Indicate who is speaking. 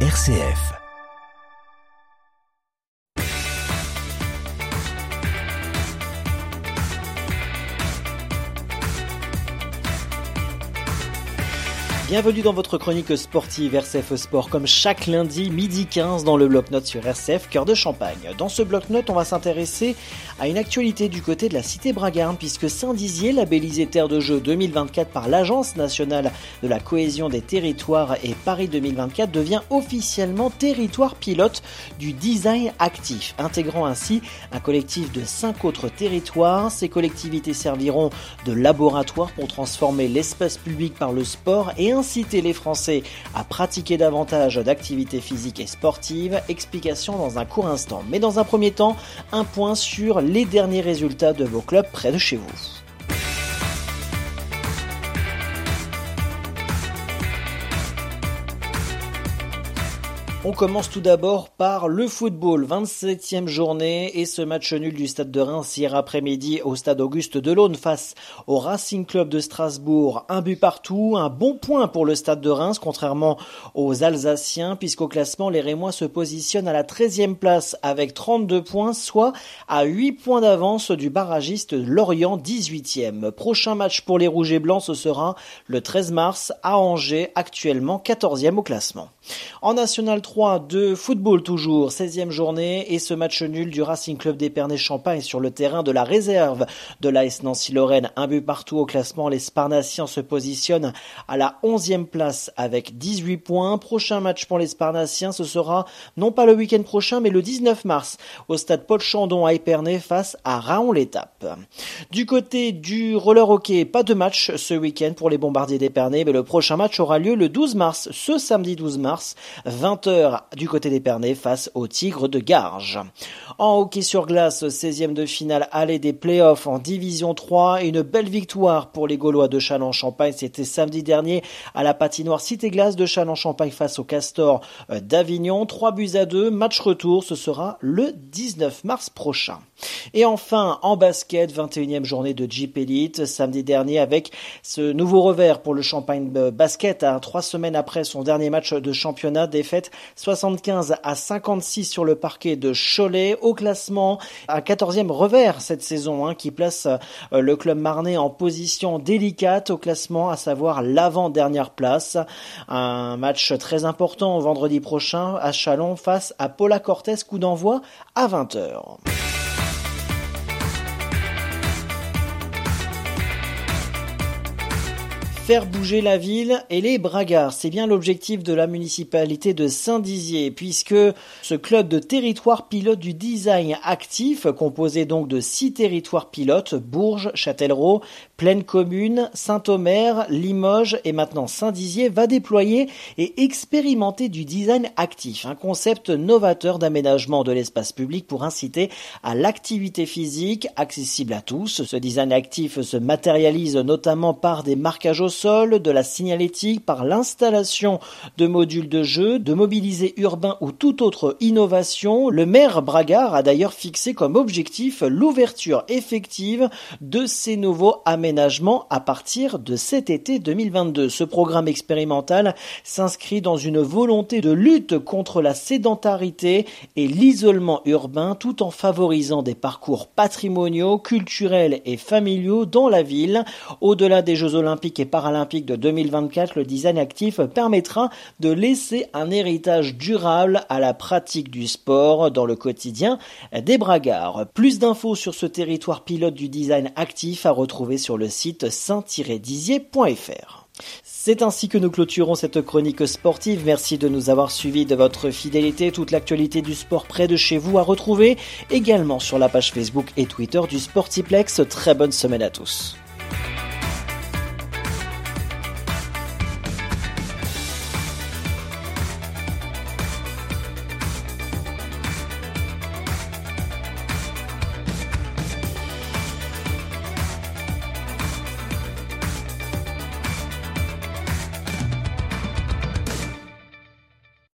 Speaker 1: RCF.
Speaker 2: Bienvenue dans votre chronique sportive RCF Sport, comme chaque lundi, midi 15 dans le bloc-notes sur RCF, cœur de Champagne. Dans ce bloc-notes, on va s'intéresser à une actualité du côté de la cité Bragarne, puisque Saint-Dizier, labellisé terre de jeu 2024 par l'Agence nationale de la cohésion des territoires et Paris 2024, devient officiellement territoire pilote du design actif, intégrant ainsi un collectif de cinq autres territoires. Ces collectivités serviront de laboratoire pour transformer l'espace public par le sport et inciter les Français à pratiquer davantage d'activités physiques et sportives. Explication dans un court instant. Mais dans un premier temps, un point sur les derniers résultats de vos clubs près de chez vous. On commence tout d'abord par le football, 27e journée et ce match nul du stade de Reims hier après-midi au stade Auguste Delaune face au Racing Club de Strasbourg. Un but partout, un bon point pour le stade de Reims contrairement aux Alsaciens puisqu'au classement les Rémois se positionnent à la 13e place avec 32 points soit à 8 points d'avance du barragiste Lorient 18e. Prochain match pour les Rouges et Blancs ce sera le 13 mars à Angers actuellement 14e au classement. En National 3 de football toujours, 16e journée et ce match nul du Racing Club d'Épernay-Champagne sur le terrain de la réserve de l'AS Nancy-Lorraine. Un but partout au classement, les Sparnassiens se positionnent à la 11e place avec 18 points. Prochain match pour les Sparnassiens, ce sera non pas le week-end prochain mais le 19 mars au stade Paul Chandon à Épernay face à Raon-l'Étape. Du côté du roller hockey, pas de match ce week-end pour les bombardiers d'Épernay mais le prochain match aura lieu le 12 mars, ce samedi 12 mars 20h du côté des Pernets face aux Tigres de Garges. En hockey sur glace, 16e de finale aller des playoffs en Division 3, une belle victoire pour les Gaulois de Châlons-Champagne, c'était samedi dernier à la patinoire Cité Glace de Châlons-Champagne face au Castor euh, d'Avignon, 3 buts à 2, match retour, ce sera le 19 mars prochain. Et enfin, en basket, 21e journée de Jeep Elite, samedi dernier avec ce nouveau revers pour le Champagne Basket, à hein, trois semaines après son dernier match de championnat, défaite 75 à 56 sur le parquet de Cholet. Au classement, un 14e revers cette saison, hein, qui place euh, le club marnais en position délicate au classement, à savoir l'avant-dernière place. Un match très important vendredi prochain à Chalon face à Paula Cortez, coup d'envoi à 20h. Faire bouger la ville et les bragards, c'est bien l'objectif de la municipalité de Saint-Dizier, puisque ce club de territoire pilote du design actif, composé donc de six territoires pilotes, Bourges, Châtellerault, Pleine Commune, Saint-Omer, Limoges et maintenant Saint-Dizier, va déployer et expérimenter du design actif, un concept novateur d'aménagement de l'espace public pour inciter à l'activité physique accessible à tous. Ce design actif se matérialise notamment par des marquages sol, de la signalétique, par l'installation de modules de jeu, de mobilisés urbains ou toute autre innovation. Le maire Bragard a d'ailleurs fixé comme objectif l'ouverture effective de ces nouveaux aménagements à partir de cet été 2022. Ce programme expérimental s'inscrit dans une volonté de lutte contre la sédentarité et l'isolement urbain tout en favorisant des parcours patrimoniaux, culturels et familiaux dans la ville. Au-delà des Jeux olympiques et paralympiques, Olympique de 2024, le design actif permettra de laisser un héritage durable à la pratique du sport dans le quotidien des bragards. Plus d'infos sur ce territoire pilote du design actif à retrouver sur le site saint-dizier.fr. C'est ainsi que nous clôturons cette chronique sportive. Merci de nous avoir suivis de votre fidélité. Toute l'actualité du sport près de chez vous à retrouver également sur la page Facebook et Twitter du Sportiplex. Très bonne semaine à tous.